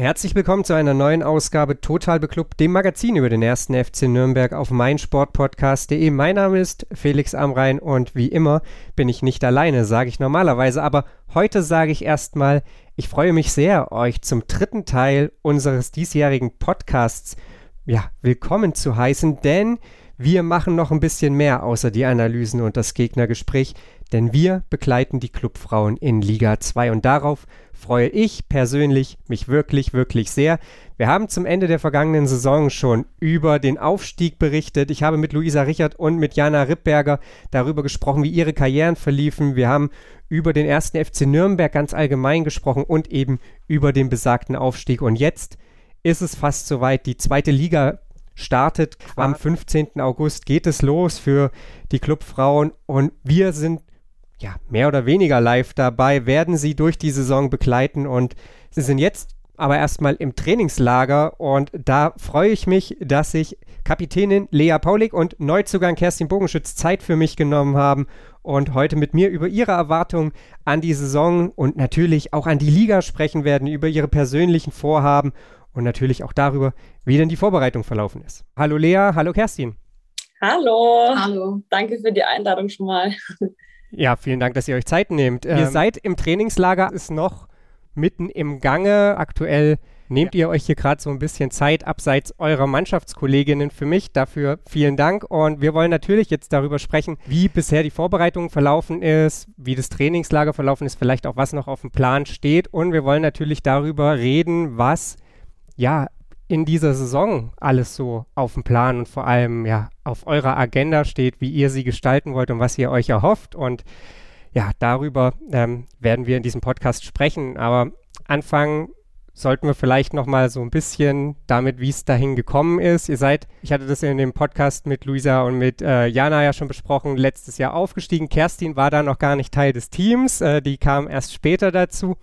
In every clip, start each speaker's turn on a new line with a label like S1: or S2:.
S1: Herzlich willkommen zu einer neuen Ausgabe Total Beklubbt, dem Magazin über den ersten FC Nürnberg auf meinsportpodcast.de. Mein Name ist Felix Amrain und wie immer bin ich nicht alleine, sage ich normalerweise, aber heute sage ich erstmal, ich freue mich sehr, euch zum dritten Teil unseres diesjährigen Podcasts ja, willkommen zu heißen, denn wir machen noch ein bisschen mehr außer die Analysen und das Gegnergespräch, denn wir begleiten die Clubfrauen in Liga 2 und darauf freue ich persönlich mich wirklich, wirklich sehr. Wir haben zum Ende der vergangenen Saison schon über den Aufstieg berichtet. Ich habe mit Luisa Richard und mit Jana Rippberger darüber gesprochen, wie ihre Karrieren verliefen. Wir haben über den ersten FC Nürnberg ganz allgemein gesprochen und eben über den besagten Aufstieg. Und jetzt ist es fast soweit. Die zweite Liga startet. Am 15. August geht es los für die Clubfrauen und wir sind ja, mehr oder weniger live dabei, werden sie durch die Saison begleiten und sie sind jetzt aber erstmal im Trainingslager und da freue ich mich, dass sich Kapitänin Lea Paulik und Neuzugang Kerstin Bogenschütz Zeit für mich genommen haben und heute mit mir über ihre Erwartungen an die Saison und natürlich auch an die Liga sprechen werden, über ihre persönlichen Vorhaben und natürlich auch darüber, wie denn die Vorbereitung verlaufen ist. Hallo Lea, hallo Kerstin.
S2: Hallo. Hallo. Danke für die Einladung schon mal.
S1: Ja, vielen Dank, dass ihr euch Zeit nehmt. Ähm, ihr seid im Trainingslager, ist noch mitten im Gange. Aktuell nehmt ja. ihr euch hier gerade so ein bisschen Zeit abseits eurer Mannschaftskolleginnen für mich. Dafür vielen Dank. Und wir wollen natürlich jetzt darüber sprechen, wie bisher die Vorbereitung verlaufen ist, wie das Trainingslager verlaufen ist, vielleicht auch was noch auf dem Plan steht. Und wir wollen natürlich darüber reden, was ja in dieser Saison alles so auf dem Plan und vor allem ja auf eurer Agenda steht, wie ihr sie gestalten wollt und was ihr euch erhofft. Und ja, darüber ähm, werden wir in diesem Podcast sprechen. Aber anfangen sollten wir vielleicht noch mal so ein bisschen damit, wie es dahin gekommen ist. Ihr seid, ich hatte das in dem Podcast mit Luisa und mit äh, Jana ja schon besprochen, letztes Jahr aufgestiegen. Kerstin war da noch gar nicht Teil des Teams, äh, die kam erst später dazu.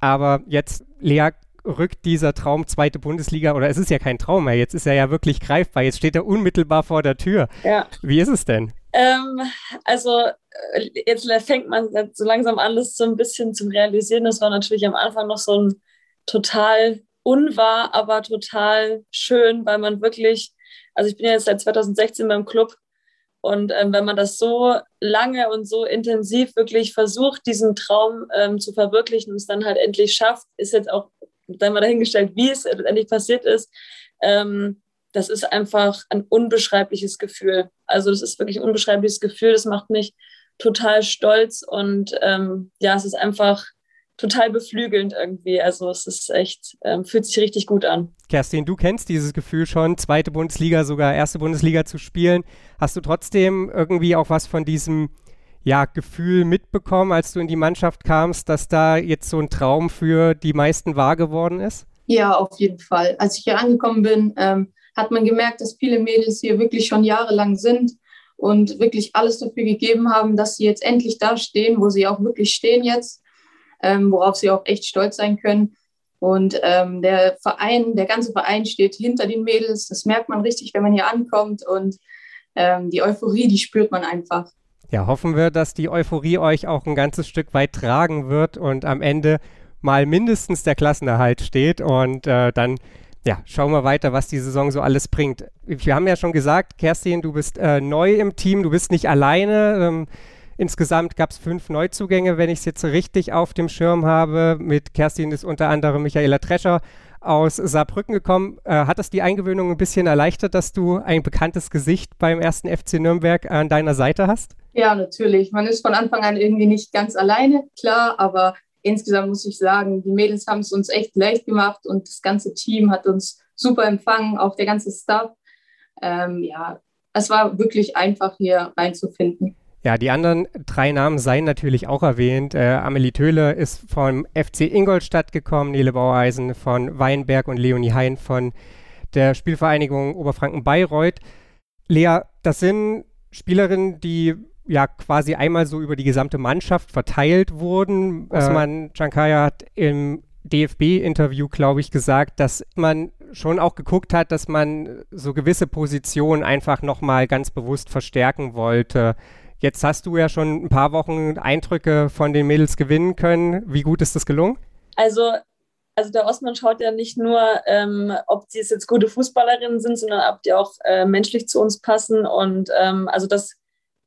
S1: Aber jetzt, Lea, rückt dieser Traum zweite Bundesliga, oder es ist ja kein Traum mehr, jetzt ist er ja wirklich greifbar, jetzt steht er unmittelbar vor der Tür. Ja. Wie ist es denn?
S2: Ähm, also äh, jetzt fängt man so langsam an, das so ein bisschen zu realisieren. Das war natürlich am Anfang noch so ein total unwahr, aber total schön, weil man wirklich, also ich bin ja jetzt seit 2016 beim Club und ähm, wenn man das so lange und so intensiv wirklich versucht, diesen Traum ähm, zu verwirklichen und es dann halt endlich schafft, ist jetzt auch dann mal dahingestellt, wie es letztendlich passiert ist. Ähm, das ist einfach ein unbeschreibliches Gefühl. Also das ist wirklich ein unbeschreibliches Gefühl. Das macht mich total stolz und ähm, ja, es ist einfach total beflügelnd irgendwie. Also es ist echt, ähm, fühlt sich richtig gut an.
S1: Kerstin, du kennst dieses Gefühl schon, zweite Bundesliga, sogar erste Bundesliga zu spielen. Hast du trotzdem irgendwie auch was von diesem ja, Gefühl mitbekommen, als du in die Mannschaft kamst, dass da jetzt so ein Traum für die meisten wahr geworden ist?
S3: Ja, auf jeden Fall. Als ich hier angekommen bin, ähm, hat man gemerkt, dass viele Mädels hier wirklich schon jahrelang sind und wirklich alles dafür gegeben haben, dass sie jetzt endlich da stehen, wo sie auch wirklich stehen jetzt, ähm, worauf sie auch echt stolz sein können. Und ähm, der Verein, der ganze Verein steht hinter den Mädels. Das merkt man richtig, wenn man hier ankommt. Und ähm, die Euphorie, die spürt man einfach.
S1: Ja, hoffen wir, dass die Euphorie euch auch ein ganzes Stück weit tragen wird und am Ende mal mindestens der Klassenerhalt steht und äh, dann ja, schauen wir weiter, was die Saison so alles bringt. Wir haben ja schon gesagt, Kerstin, du bist äh, neu im Team, du bist nicht alleine. Ähm, insgesamt gab es fünf Neuzugänge, wenn ich es jetzt richtig auf dem Schirm habe. Mit Kerstin ist unter anderem Michaela Trescher aus Saarbrücken gekommen. Äh, hat das die Eingewöhnung ein bisschen erleichtert, dass du ein bekanntes Gesicht beim ersten FC Nürnberg an deiner Seite hast?
S3: Ja, natürlich. Man ist von Anfang an irgendwie nicht ganz alleine, klar, aber insgesamt muss ich sagen, die Mädels haben es uns echt leicht gemacht und das ganze Team hat uns super empfangen, auch der ganze Staff. Ähm, ja, es war wirklich einfach hier reinzufinden.
S1: Ja, die anderen drei Namen seien natürlich auch erwähnt. Äh, Amelie Töhle ist vom FC Ingolstadt gekommen, Nele Baueisen von Weinberg und Leonie Hein von der Spielvereinigung Oberfranken-Bayreuth. Lea, das sind Spielerinnen, die ja quasi einmal so über die gesamte Mannschaft verteilt wurden. Äh. Osman Chankaya hat im DFB-Interview, glaube ich, gesagt, dass man schon auch geguckt hat, dass man so gewisse Positionen einfach nochmal ganz bewusst verstärken wollte. Jetzt hast du ja schon ein paar Wochen Eindrücke von den Mädels gewinnen können. Wie gut ist das gelungen?
S2: Also, also der Osman schaut ja nicht nur, ähm, ob sie jetzt gute Fußballerinnen sind, sondern ob die auch äh, menschlich zu uns passen. Und ähm, also das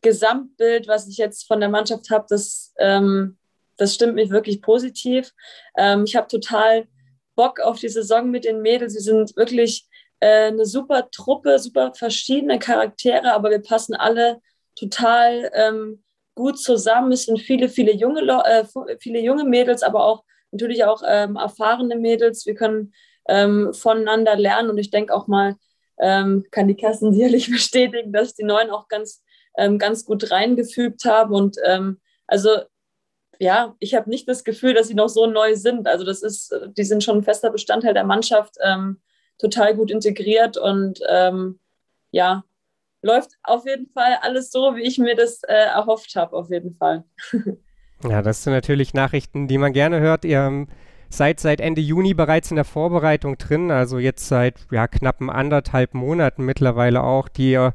S2: Gesamtbild, was ich jetzt von der Mannschaft habe, das ähm, das stimmt mich wirklich positiv. Ähm, ich habe total Bock auf die Saison mit den Mädels. Sie sind wirklich äh, eine super Truppe, super verschiedene Charaktere, aber wir passen alle total ähm, gut zusammen. Es sind viele, viele junge, äh, viele junge Mädels, aber auch natürlich auch ähm, erfahrene Mädels. Wir können ähm, voneinander lernen und ich denke auch mal, ähm, kann die Kerstin sicherlich bestätigen, dass die Neuen auch ganz, ähm, ganz gut reingefügt haben. Und ähm, also ja, ich habe nicht das Gefühl, dass sie noch so neu sind. Also das ist, die sind schon ein fester Bestandteil der Mannschaft, ähm, total gut integriert und ähm, ja, läuft auf jeden Fall alles so, wie ich mir das äh, erhofft habe, auf jeden Fall.
S1: ja, das sind natürlich Nachrichten, die man gerne hört. Ihr ähm, seid seit Ende Juni bereits in der Vorbereitung drin, also jetzt seit ja, knappen anderthalb Monaten mittlerweile auch, die ihr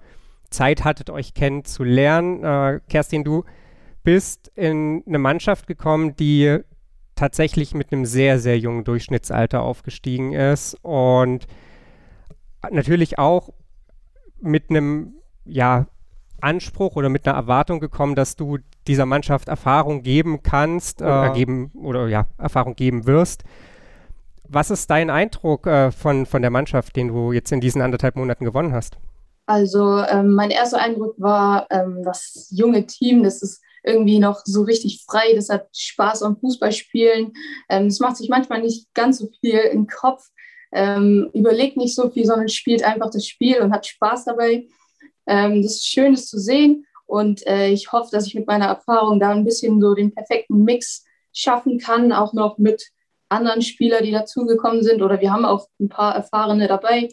S1: Zeit hattet, euch kennenzulernen. Äh, Kerstin, du bist in eine Mannschaft gekommen, die tatsächlich mit einem sehr, sehr jungen Durchschnittsalter aufgestiegen ist und natürlich auch mit einem, ja, Anspruch oder mit einer Erwartung gekommen, dass du dieser Mannschaft Erfahrung geben kannst äh, geben, oder ja, Erfahrung geben wirst. Was ist dein Eindruck äh, von, von der Mannschaft, den du jetzt in diesen anderthalb Monaten gewonnen hast?
S3: Also ähm, mein erster Eindruck war, ähm, das junge Team, das ist irgendwie noch so richtig frei. Das hat Spaß am Fußballspielen. Ähm, das macht sich manchmal nicht ganz so viel im Kopf, ähm, überlegt nicht so viel, sondern spielt einfach das Spiel und hat Spaß dabei. Ähm, das ist schön, das zu sehen. Und äh, ich hoffe, dass ich mit meiner Erfahrung da ein bisschen so den perfekten Mix schaffen kann, auch noch mit anderen Spielern, die dazugekommen sind. Oder wir haben auch ein paar Erfahrene dabei.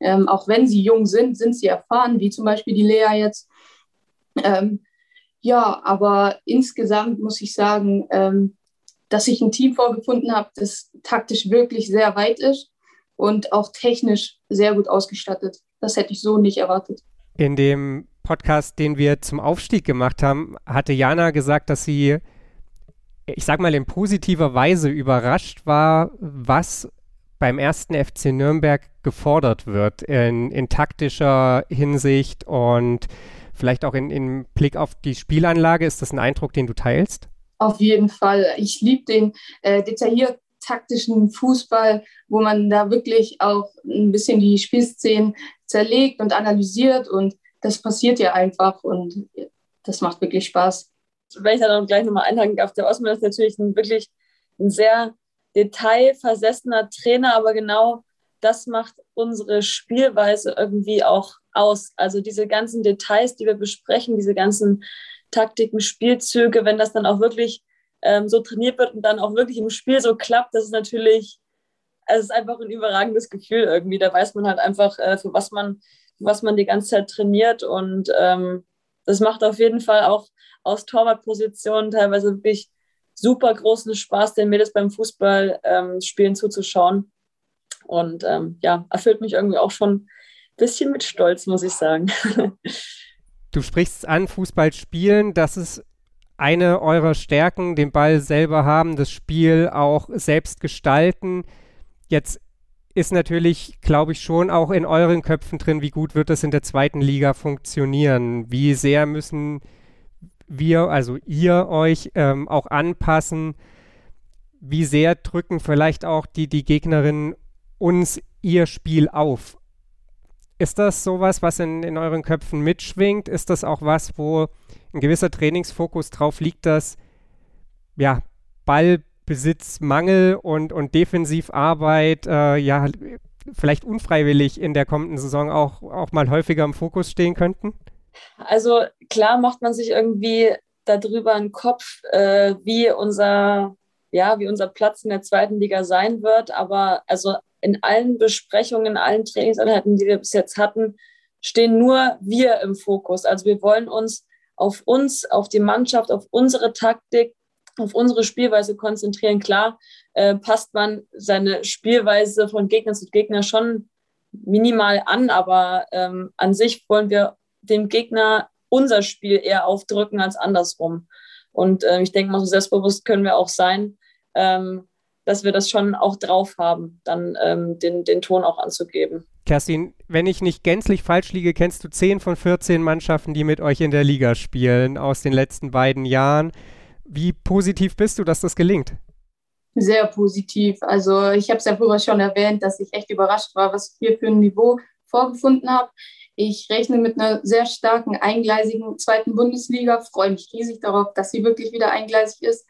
S3: Ähm, auch wenn sie jung sind, sind sie erfahren, wie zum Beispiel die Lea jetzt. Ähm, ja, aber insgesamt muss ich sagen, ähm, dass ich ein Team vorgefunden habe, das taktisch wirklich sehr weit ist und auch technisch sehr gut ausgestattet. Das hätte ich so nicht erwartet.
S1: In dem Podcast, den wir zum Aufstieg gemacht haben, hatte Jana gesagt, dass sie, ich sag mal, in positiver Weise überrascht war, was beim ersten FC Nürnberg gefordert wird in, in taktischer Hinsicht und vielleicht auch in, in Blick auf die Spielanlage. Ist das ein Eindruck, den du teilst?
S3: Auf jeden Fall. Ich liebe den äh, detailliert taktischen Fußball, wo man da wirklich auch ein bisschen die Spielszenen zerlegt und analysiert und das passiert ja einfach und das macht wirklich Spaß.
S2: Wenn ich dann gleich nochmal einhaken darf, der Osman ist natürlich ein, wirklich ein sehr detailversessener Trainer, aber genau das macht unsere Spielweise irgendwie auch aus. Also diese ganzen Details, die wir besprechen, diese ganzen Taktiken, Spielzüge, wenn das dann auch wirklich ähm, so trainiert wird und dann auch wirklich im Spiel so klappt, das ist natürlich, es ist einfach ein überragendes Gefühl irgendwie. Da weiß man halt einfach, äh, für was man, was man die ganze Zeit trainiert und ähm, das macht auf jeden Fall auch aus Torwartpositionen teilweise wirklich super großen Spaß, den Mädels beim Fußball ähm, zuzuschauen. Und ähm, ja, erfüllt mich irgendwie auch schon ein bisschen mit Stolz, muss ich sagen.
S1: Du sprichst an, Fußball spielen, das ist eine eurer Stärken, den Ball selber haben, das Spiel auch selbst gestalten. Jetzt ist natürlich, glaube ich, schon auch in euren Köpfen drin, wie gut wird das in der zweiten Liga funktionieren? Wie sehr müssen wir, also ihr euch ähm, auch anpassen? Wie sehr drücken vielleicht auch die, die Gegnerinnen uns ihr Spiel auf. Ist das sowas, was in, in euren Köpfen mitschwingt? Ist das auch was, wo ein gewisser Trainingsfokus drauf liegt, dass ja, Ballbesitzmangel und, und Defensivarbeit äh, ja vielleicht unfreiwillig in der kommenden Saison auch, auch mal häufiger im Fokus stehen könnten?
S2: Also klar macht man sich irgendwie darüber einen Kopf, äh, wie unser ja, wie unser Platz in der zweiten Liga sein wird. Aber also in allen Besprechungen, in allen Trainingseinheiten, die wir bis jetzt hatten, stehen nur wir im Fokus. Also wir wollen uns auf uns, auf die Mannschaft, auf unsere Taktik, auf unsere Spielweise konzentrieren. Klar, äh, passt man seine Spielweise von Gegner zu Gegner schon minimal an, aber ähm, an sich wollen wir dem Gegner unser Spiel eher aufdrücken als andersrum. Und äh, ich denke mal, so selbstbewusst können wir auch sein, ähm, dass wir das schon auch drauf haben, dann ähm, den, den Ton auch anzugeben.
S1: Kerstin, wenn ich nicht gänzlich falsch liege, kennst du 10 von 14 Mannschaften, die mit euch in der Liga spielen aus den letzten beiden Jahren. Wie positiv bist du, dass das gelingt?
S3: Sehr positiv. Also ich habe es ja früher schon erwähnt, dass ich echt überrascht war, was ich hier für ein Niveau vorgefunden habe. Ich rechne mit einer sehr starken, eingleisigen zweiten Bundesliga, freue mich riesig darauf, dass sie wirklich wieder eingleisig ist.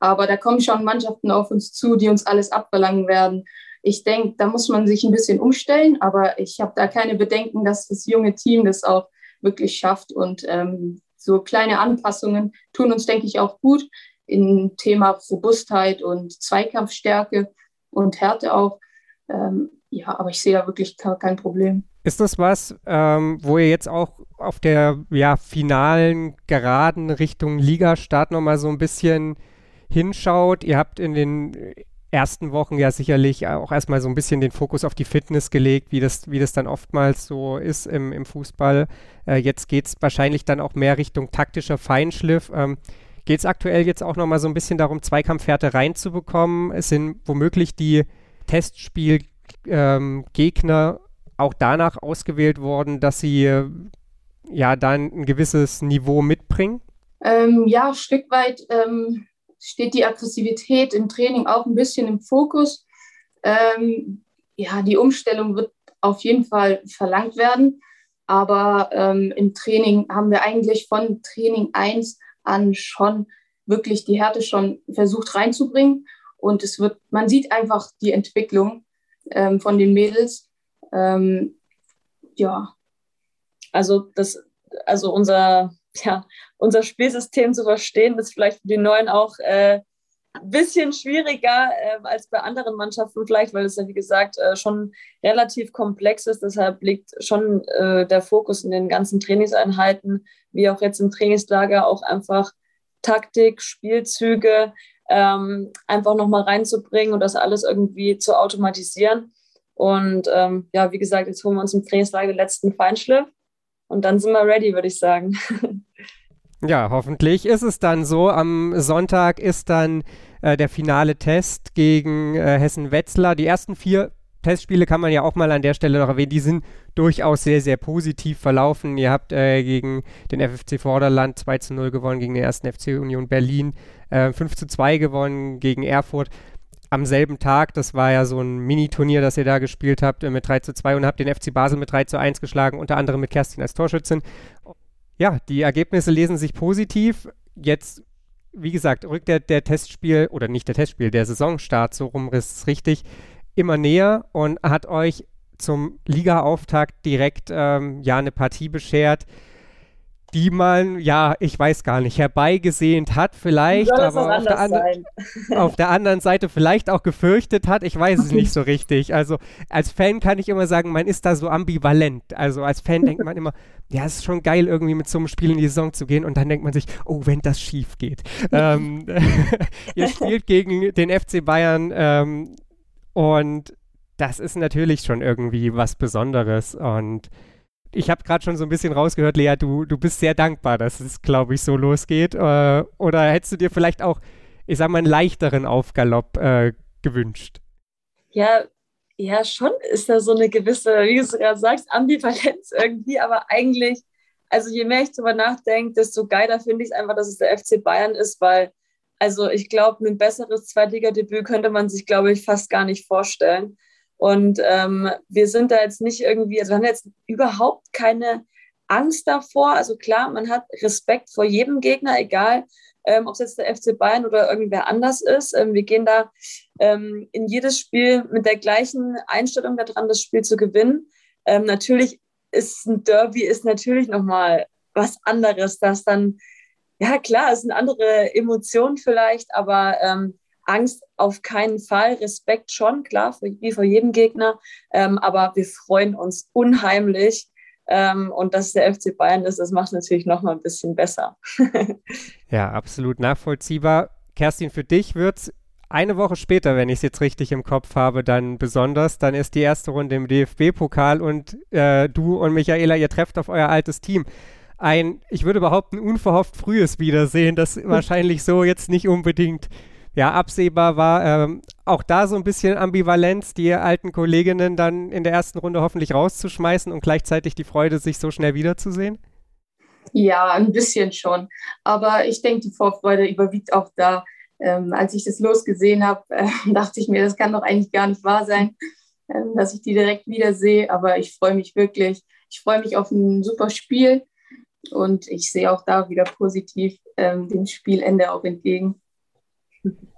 S3: Aber da kommen schon Mannschaften auf uns zu, die uns alles abverlangen werden. Ich denke, da muss man sich ein bisschen umstellen, aber ich habe da keine Bedenken, dass das junge Team das auch wirklich schafft. Und ähm, so kleine Anpassungen tun uns, denke ich, auch gut im Thema Robustheit und Zweikampfstärke und Härte auch. Ähm, ja, aber ich sehe da wirklich kein Problem.
S1: Ist das was, ähm, wo ihr jetzt auch auf der ja, finalen, geraden Richtung Ligastart nochmal so ein bisschen hinschaut? Ihr habt in den ersten Wochen ja sicherlich auch erstmal so ein bisschen den Fokus auf die Fitness gelegt, wie das, wie das dann oftmals so ist im, im Fußball. Äh, jetzt geht es wahrscheinlich dann auch mehr Richtung taktischer Feinschliff. Ähm, geht es aktuell jetzt auch nochmal so ein bisschen darum, Zweikampfwerte reinzubekommen? Es sind womöglich die Testspielgegner ähm, auch danach ausgewählt worden, dass sie äh, ja dann ein gewisses Niveau mitbringen?
S3: Ähm, ja, ein Stück weit ähm, steht die Aggressivität im Training auch ein bisschen im Fokus. Ähm, ja, die Umstellung wird auf jeden Fall verlangt werden. Aber ähm, im Training haben wir eigentlich von Training 1 an schon wirklich die Härte schon versucht reinzubringen. Und es wird, man sieht einfach die Entwicklung ähm, von den Mädels. Ähm, ja.
S2: Also das, also unser, ja, unser Spielsystem zu verstehen, ist vielleicht für die Neuen auch äh, ein bisschen schwieriger äh, als bei anderen Mannschaften vielleicht, weil es ja wie gesagt äh, schon relativ komplex ist. Deshalb liegt schon äh, der Fokus in den ganzen Trainingseinheiten wie auch jetzt im Trainingslager, auch einfach Taktik, Spielzüge ähm, einfach nochmal reinzubringen und das alles irgendwie zu automatisieren. Und ähm, ja, wie gesagt, jetzt holen wir uns im Trainingslager den letzten Feinschliff und dann sind wir ready, würde ich sagen.
S1: Ja, hoffentlich ist es dann so. Am Sonntag ist dann äh, der finale Test gegen äh, Hessen-Wetzlar. Die ersten vier Testspiele kann man ja auch mal an der Stelle noch erwähnen. Die sind durchaus sehr, sehr positiv verlaufen. Ihr habt äh, gegen den FFC Vorderland 2 zu 0 gewonnen, gegen den ersten FC Union Berlin äh, 5 zu 2 gewonnen, gegen Erfurt am selben Tag. Das war ja so ein Mini-Turnier, das ihr da gespielt habt äh, mit 3 zu 2 und habt den FC Basel mit 3 zu 1 geschlagen, unter anderem mit Kerstin als Torschützin. Ja, die Ergebnisse lesen sich positiv. Jetzt wie gesagt, rückt der, der Testspiel, oder nicht der Testspiel, der Saisonstart, so rum ist es richtig, immer näher und hat euch zum Ligaauftakt direkt ähm, ja eine Partie beschert, die man, ja, ich weiß gar nicht, herbeigesehnt hat vielleicht, aber auf der, auf der, anderen Seite vielleicht auch gefürchtet hat. Ich weiß es nicht so richtig. Also als Fan kann ich immer sagen, man ist da so ambivalent. Also als Fan denkt man immer, ja, es ist schon geil, irgendwie mit so einem Spiel in die Saison zu gehen und dann denkt man sich, oh, wenn das schief geht. ähm, ihr spielt gegen den FC Bayern ähm, und das ist natürlich schon irgendwie was Besonderes und ich habe gerade schon so ein bisschen rausgehört, Lea, du, du bist sehr dankbar, dass es, glaube ich, so losgeht. Äh, oder hättest du dir vielleicht auch, ich sag mal, einen leichteren Aufgalopp äh, gewünscht?
S2: Ja, ja, schon ist da so eine gewisse, wie du gerade sagst, Ambivalenz irgendwie, aber eigentlich, also je mehr ich darüber nachdenke, desto geiler finde ich es einfach, dass es der FC Bayern ist, weil, also ich glaube, ein besseres Zweitligadebüt könnte man sich, glaube ich, fast gar nicht vorstellen. Und ähm, wir sind da jetzt nicht irgendwie, also wir haben jetzt überhaupt keine Angst davor. Also klar, man hat Respekt vor jedem Gegner, egal ähm, ob es jetzt der FC Bayern oder irgendwer anders ist. Ähm, wir gehen da ähm, in jedes Spiel mit der gleichen Einstellung daran, das Spiel zu gewinnen. Ähm, natürlich ist ein Derby ist natürlich nochmal was anderes, das dann, ja klar, es sind andere Emotionen vielleicht, aber ähm, Angst auf keinen Fall, Respekt schon, klar, wie vor jedem Gegner, ähm, aber wir freuen uns unheimlich. Ähm, und dass der FC Bayern ist, das macht natürlich noch mal ein bisschen besser.
S1: ja, absolut nachvollziehbar. Kerstin, für dich wird es eine Woche später, wenn ich es jetzt richtig im Kopf habe, dann besonders. Dann ist die erste Runde im DFB-Pokal und äh, du und Michaela, ihr trefft auf euer altes Team. Ein, ich würde behaupten, unverhofft frühes Wiedersehen, das wahrscheinlich so jetzt nicht unbedingt ja, absehbar war. Ähm, auch da so ein bisschen Ambivalenz, die alten Kolleginnen dann in der ersten Runde hoffentlich rauszuschmeißen und gleichzeitig die Freude, sich so schnell wiederzusehen?
S3: Ja, ein bisschen schon. Aber ich denke, die Vorfreude überwiegt auch da. Ähm, als ich das losgesehen habe, äh, dachte ich mir, das kann doch eigentlich gar nicht wahr sein, äh, dass ich die direkt wiedersehe. Aber ich freue mich wirklich. Ich freue mich auf ein super Spiel und ich sehe auch da wieder positiv ähm, dem Spielende auch entgegen.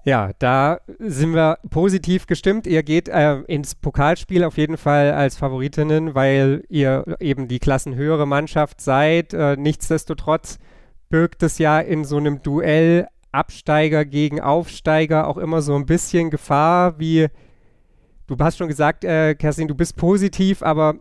S1: Ja, da sind wir positiv gestimmt. Ihr geht äh, ins Pokalspiel auf jeden Fall als Favoritinnen, weil ihr eben die klassenhöhere Mannschaft seid. Äh, nichtsdestotrotz birgt es ja in so einem Duell Absteiger gegen Aufsteiger auch immer so ein bisschen Gefahr, wie du hast schon gesagt, äh, Kerstin, du bist positiv, aber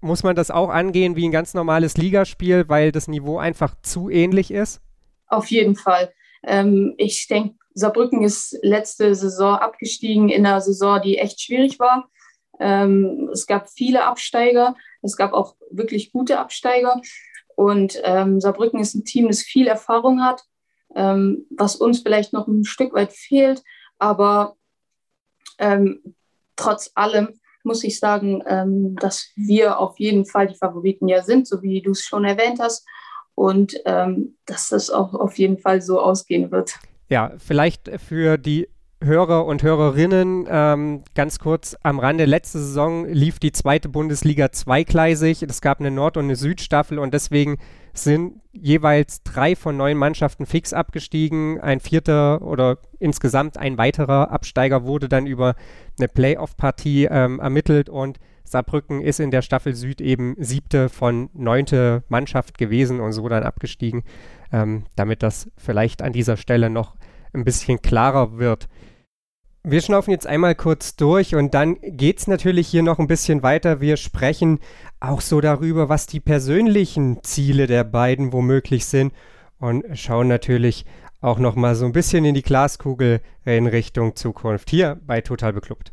S1: muss man das auch angehen wie ein ganz normales Ligaspiel, weil das Niveau einfach zu ähnlich ist?
S3: Auf jeden Fall. Ähm, ich denke, Saarbrücken ist letzte Saison abgestiegen in einer Saison, die echt schwierig war. Ähm, es gab viele Absteiger, es gab auch wirklich gute Absteiger. Und ähm, Saarbrücken ist ein Team, das viel Erfahrung hat, ähm, was uns vielleicht noch ein Stück weit fehlt. Aber ähm, trotz allem muss ich sagen, ähm, dass wir auf jeden Fall die Favoriten ja sind, so wie du es schon erwähnt hast. Und ähm, dass das auch auf jeden Fall so ausgehen wird.
S1: Ja, vielleicht für die Hörer und Hörerinnen ähm, ganz kurz am Rande. Letzte Saison lief die zweite Bundesliga zweigleisig. Es gab eine Nord- und eine Südstaffel und deswegen sind jeweils drei von neun Mannschaften fix abgestiegen. Ein vierter oder insgesamt ein weiterer Absteiger wurde dann über eine Playoff-Partie ähm, ermittelt und Saarbrücken ist in der Staffel Süd eben siebte von neunte Mannschaft gewesen und so dann abgestiegen, ähm, damit das vielleicht an dieser Stelle noch ein bisschen klarer wird. Wir schnaufen jetzt einmal kurz durch und dann geht es natürlich hier noch ein bisschen weiter. Wir sprechen auch so darüber, was die persönlichen Ziele der beiden womöglich sind und schauen natürlich auch noch mal so ein bisschen in die Glaskugel in Richtung Zukunft hier bei Total Beklubbt.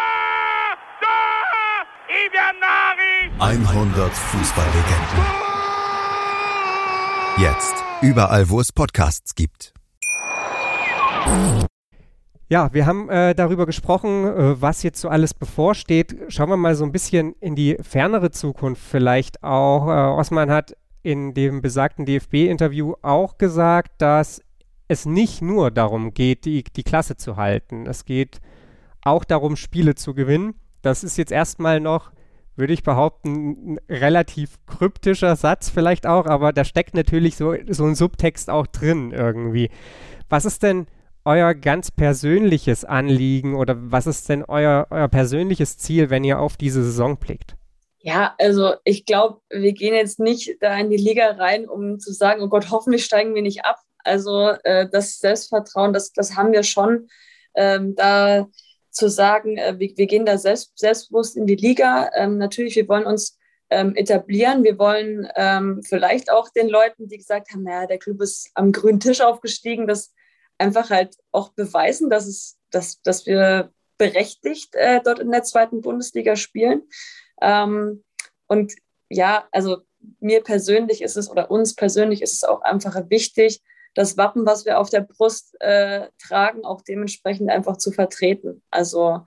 S4: 100 Fußballlegenden. Jetzt. Überall, wo es Podcasts gibt.
S1: Ja, wir haben äh, darüber gesprochen, äh, was jetzt so alles bevorsteht. Schauen wir mal so ein bisschen in die fernere Zukunft vielleicht auch. Äh, Osman hat in dem besagten DFB-Interview auch gesagt, dass es nicht nur darum geht, die, die Klasse zu halten. Es geht auch darum, Spiele zu gewinnen. Das ist jetzt erstmal noch würde ich behaupten, ein relativ kryptischer Satz vielleicht auch, aber da steckt natürlich so, so ein Subtext auch drin irgendwie. Was ist denn euer ganz persönliches Anliegen oder was ist denn euer, euer persönliches Ziel, wenn ihr auf diese Saison blickt?
S2: Ja, also ich glaube, wir gehen jetzt nicht da in die Liga rein, um zu sagen, oh Gott, hoffentlich steigen wir nicht ab. Also äh, das Selbstvertrauen, das, das haben wir schon. Ähm, da zu sagen, äh, wir, wir, gehen da selbst, selbstbewusst in die Liga. Ähm, natürlich, wir wollen uns ähm, etablieren. Wir wollen ähm, vielleicht auch den Leuten, die gesagt haben, naja, der Club ist am grünen Tisch aufgestiegen, das einfach halt auch beweisen, dass, es, dass, dass wir berechtigt äh, dort in der zweiten Bundesliga spielen. Ähm, und ja, also mir persönlich ist es oder uns persönlich ist es auch einfach wichtig, das Wappen, was wir auf der Brust äh, tragen, auch dementsprechend einfach zu vertreten. Also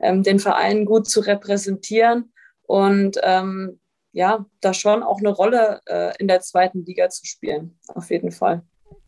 S2: ähm, den Verein gut zu repräsentieren und ähm, ja, da schon auch eine Rolle äh, in der zweiten Liga zu spielen, auf jeden Fall.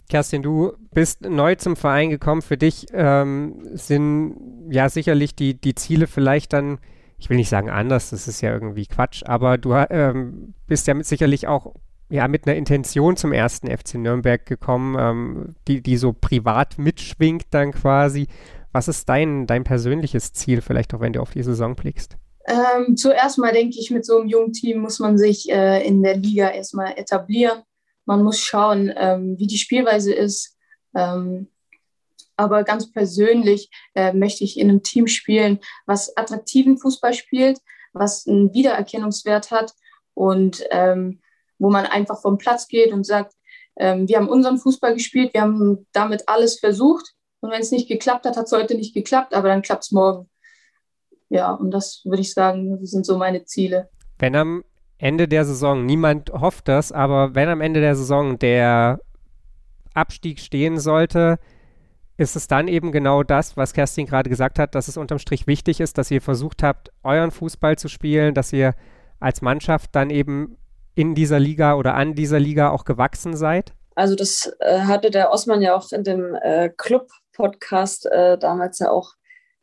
S1: Kerstin, du bist neu zum Verein gekommen. Für dich ähm, sind ja sicherlich die, die Ziele vielleicht dann, ich will nicht sagen anders, das ist ja irgendwie Quatsch, aber du ähm, bist ja sicherlich auch ja, mit einer Intention zum ersten FC Nürnberg gekommen, ähm, die, die so privat mitschwingt dann quasi. Was ist dein, dein persönliches Ziel, vielleicht auch wenn du auf die Saison blickst?
S3: Ähm, zuerst mal denke ich, mit so einem jungen Team muss man sich äh, in der Liga erstmal etablieren. Man muss schauen, ähm, wie die Spielweise ist. Ähm, aber ganz persönlich äh, möchte ich in einem Team spielen, was attraktiven Fußball spielt, was einen Wiedererkennungswert hat und ähm, wo man einfach vom Platz geht und sagt, ähm, wir haben unseren Fußball gespielt, wir haben damit alles versucht und wenn es nicht geklappt hat, hat es heute nicht geklappt, aber dann klappt es morgen. Ja, und das würde ich sagen, sind so meine Ziele.
S1: Wenn am Ende der Saison, niemand hofft das, aber wenn am Ende der Saison der Abstieg stehen sollte, ist es dann eben genau das, was Kerstin gerade gesagt hat, dass es unterm Strich wichtig ist, dass ihr versucht habt, euren Fußball zu spielen, dass ihr als Mannschaft dann eben in dieser Liga oder an dieser Liga auch gewachsen seid?
S2: Also das äh, hatte der Osman ja auch in dem äh, Club-Podcast äh, damals ja auch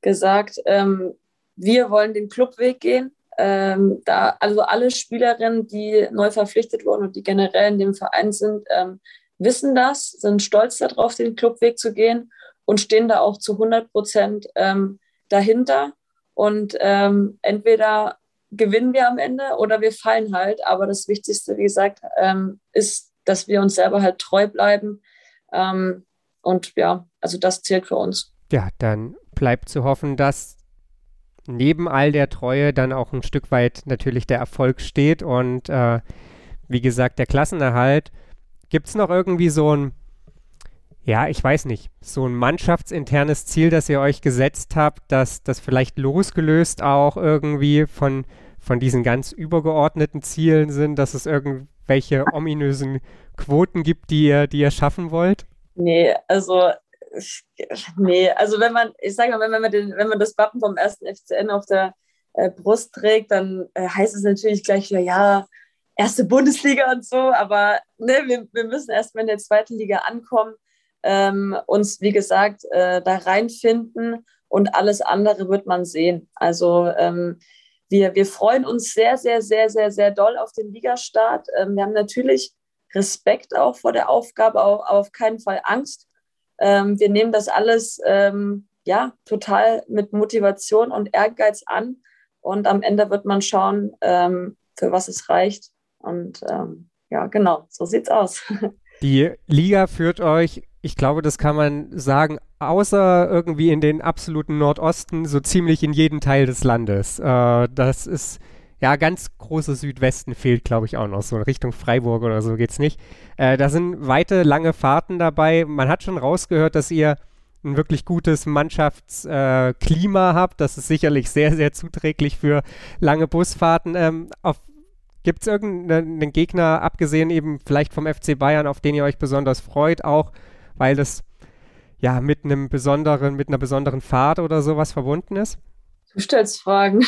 S2: gesagt. Ähm, wir wollen den Clubweg gehen. Ähm, da also alle Spielerinnen, die neu verpflichtet wurden und die generell in dem Verein sind, ähm, wissen das, sind stolz darauf, den Clubweg zu gehen und stehen da auch zu 100 Prozent ähm, dahinter. Und ähm, entweder gewinnen wir am Ende oder wir fallen halt. Aber das Wichtigste, wie gesagt, ähm, ist, dass wir uns selber halt treu bleiben. Ähm, und ja, also das zählt für uns.
S1: Ja, dann bleibt zu hoffen, dass neben all der Treue dann auch ein Stück weit natürlich der Erfolg steht. Und äh, wie gesagt, der Klassenerhalt. Gibt es noch irgendwie so ein, ja, ich weiß nicht, so ein mannschaftsinternes Ziel, das ihr euch gesetzt habt, dass das vielleicht losgelöst auch irgendwie von, von diesen ganz übergeordneten Zielen sind, dass es irgendwelche ominösen Quoten gibt, die ihr, die ihr schaffen wollt?
S2: Nee, also nee, also wenn man, ich sage mal, wenn man, den, wenn man das Wappen vom ersten FCN auf der äh, Brust trägt, dann äh, heißt es natürlich gleich wieder, ja, erste Bundesliga und so, aber ne, wir, wir müssen erstmal in der zweiten Liga ankommen, ähm, uns, wie gesagt, äh, da reinfinden und alles andere wird man sehen. Also ähm, wir, wir freuen uns sehr, sehr, sehr, sehr, sehr doll auf den Ligastart. Ähm, wir haben natürlich Respekt auch vor der Aufgabe, aber auf keinen Fall Angst. Ähm, wir nehmen das alles ähm, ja total mit Motivation und Ehrgeiz an und am Ende wird man schauen, ähm, für was es reicht. Und ähm, ja, genau, so sieht's aus.
S1: Die Liga führt euch, ich glaube, das kann man sagen, außer irgendwie in den absoluten Nordosten, so ziemlich in jeden Teil des Landes. Äh, das ist ja, ganz großer Südwesten fehlt, glaube ich, auch noch. So in Richtung Freiburg oder so geht's nicht. Äh, da sind weite, lange Fahrten dabei. Man hat schon rausgehört, dass ihr ein wirklich gutes Mannschaftsklima äh, habt. Das ist sicherlich sehr, sehr zuträglich für lange Busfahrten. Ähm, Gibt es irgendeinen Gegner, abgesehen eben vielleicht vom FC Bayern, auf den ihr euch besonders freut, auch weil das ja mit einem besonderen, mit einer besonderen Fahrt oder sowas verbunden ist?
S2: Du stellst Fragen.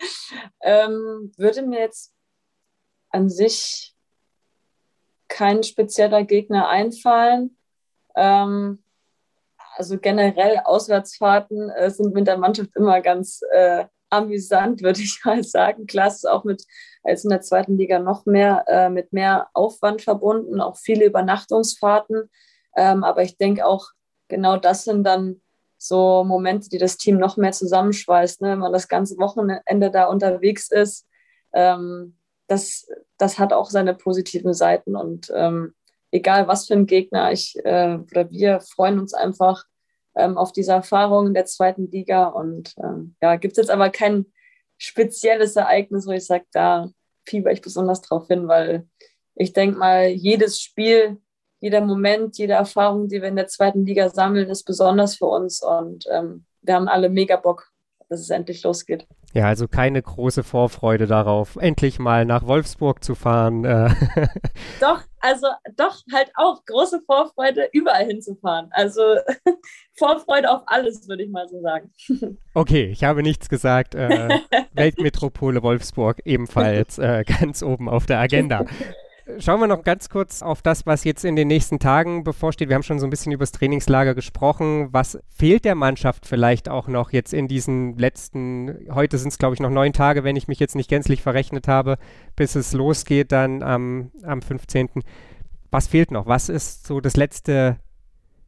S2: ähm, würde mir jetzt an sich kein spezieller Gegner einfallen. Ähm, also generell Auswärtsfahrten äh, sind mit der Mannschaft immer ganz äh, amüsant, würde ich mal sagen. Klar, ist auch mit, als in der zweiten Liga noch mehr, äh, mit mehr Aufwand verbunden, auch viele Übernachtungsfahrten. Ähm, aber ich denke auch, genau das sind dann so Momente, die das Team noch mehr zusammenschweißt, ne? wenn man das ganze Wochenende da unterwegs ist. Ähm, das, das hat auch seine positiven Seiten und ähm, egal was für ein Gegner, ich äh, oder wir freuen uns einfach ähm, auf diese Erfahrung in der zweiten Liga und ähm, ja, gibt es jetzt aber kein spezielles Ereignis, wo ich sage, da fieber ich besonders drauf hin, weil ich denke mal, jedes Spiel jeder Moment, jede Erfahrung, die wir in der zweiten Liga sammeln, ist besonders für uns und ähm, wir haben alle mega Bock, dass es endlich losgeht.
S1: Ja, also keine große Vorfreude darauf, endlich mal nach Wolfsburg zu fahren. Äh.
S2: Doch, also doch halt auch große Vorfreude, überall hinzufahren. Also Vorfreude auf alles, würde ich mal so sagen.
S1: Okay, ich habe nichts gesagt. Äh, Weltmetropole Wolfsburg ebenfalls äh, ganz oben auf der Agenda. Schauen wir noch ganz kurz auf das, was jetzt in den nächsten Tagen bevorsteht. Wir haben schon so ein bisschen über das Trainingslager gesprochen. Was fehlt der Mannschaft vielleicht auch noch jetzt in diesen letzten, heute sind es glaube ich noch neun Tage, wenn ich mich jetzt nicht gänzlich verrechnet habe, bis es losgeht dann am, am 15. Was fehlt noch? Was ist so das letzte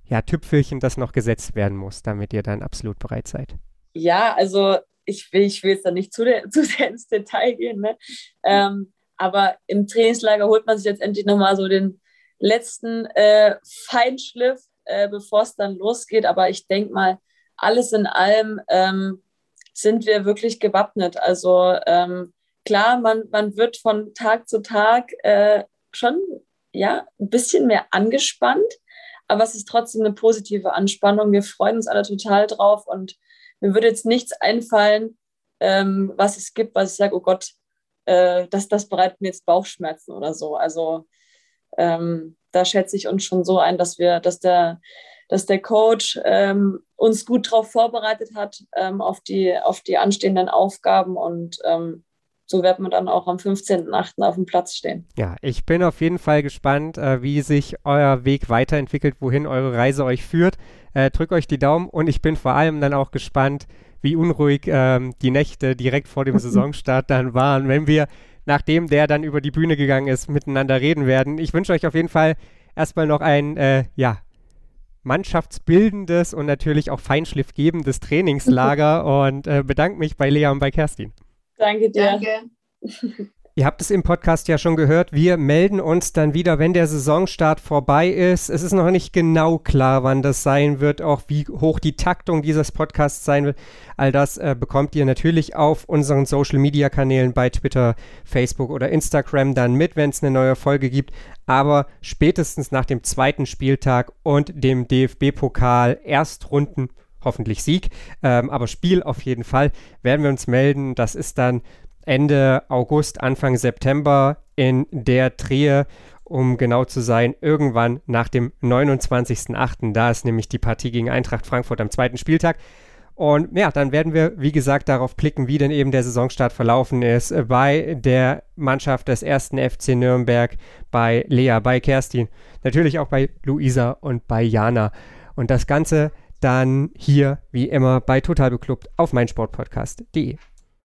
S1: ja, Tüpfelchen, das noch gesetzt werden muss, damit ihr dann absolut bereit seid?
S2: Ja, also ich will, ich will jetzt da nicht zu, der, zu sehr ins Detail gehen, ne? Ähm, aber im Trainingslager holt man sich jetzt endlich nochmal so den letzten äh, Feinschliff, äh, bevor es dann losgeht. Aber ich denke mal, alles in allem ähm, sind wir wirklich gewappnet. Also ähm, klar, man, man wird von Tag zu Tag äh, schon ja, ein bisschen mehr angespannt, aber es ist trotzdem eine positive Anspannung. Wir freuen uns alle total drauf und mir würde jetzt nichts einfallen, ähm, was es gibt, was ich sage, oh Gott, äh, das, das bereitet mir jetzt Bauchschmerzen oder so. Also ähm, da schätze ich uns schon so ein, dass wir, dass der, dass der Coach ähm, uns gut darauf vorbereitet hat, ähm, auf, die, auf die anstehenden Aufgaben und ähm, so wird man dann auch am 15.8. auf dem Platz stehen.
S1: Ja, ich bin auf jeden Fall gespannt, äh, wie sich euer Weg weiterentwickelt, wohin eure Reise euch führt. Äh, drückt euch die Daumen und ich bin vor allem dann auch gespannt, wie unruhig ähm, die Nächte direkt vor dem Saisonstart dann waren, wenn wir, nachdem der dann über die Bühne gegangen ist, miteinander reden werden. Ich wünsche euch auf jeden Fall erstmal noch ein, äh, ja, mannschaftsbildendes und natürlich auch feinschliffgebendes Trainingslager und äh, bedanke mich bei Lea und bei Kerstin.
S2: Danke dir.
S3: Danke.
S1: Ihr habt es im Podcast ja schon gehört. Wir melden uns dann wieder, wenn der Saisonstart vorbei ist. Es ist noch nicht genau klar, wann das sein wird, auch wie hoch die Taktung dieses Podcasts sein wird. All das äh, bekommt ihr natürlich auf unseren Social Media Kanälen bei Twitter, Facebook oder Instagram dann mit, wenn es eine neue Folge gibt. Aber spätestens nach dem zweiten Spieltag und dem DFB-Pokal Erstrunden hoffentlich Sieg, ähm, aber Spiel auf jeden Fall, werden wir uns melden. Das ist dann Ende August, Anfang September in der Drehe, um genau zu sein, irgendwann nach dem 29.08. Da ist nämlich die Partie gegen Eintracht Frankfurt am zweiten Spieltag. Und ja, dann werden wir, wie gesagt, darauf blicken, wie denn eben der Saisonstart verlaufen ist bei der Mannschaft des ersten FC Nürnberg, bei Lea, bei Kerstin, natürlich auch bei Luisa und bei Jana. Und das Ganze dann hier wie immer bei Total Beklubbt auf meinsportpodcast.de.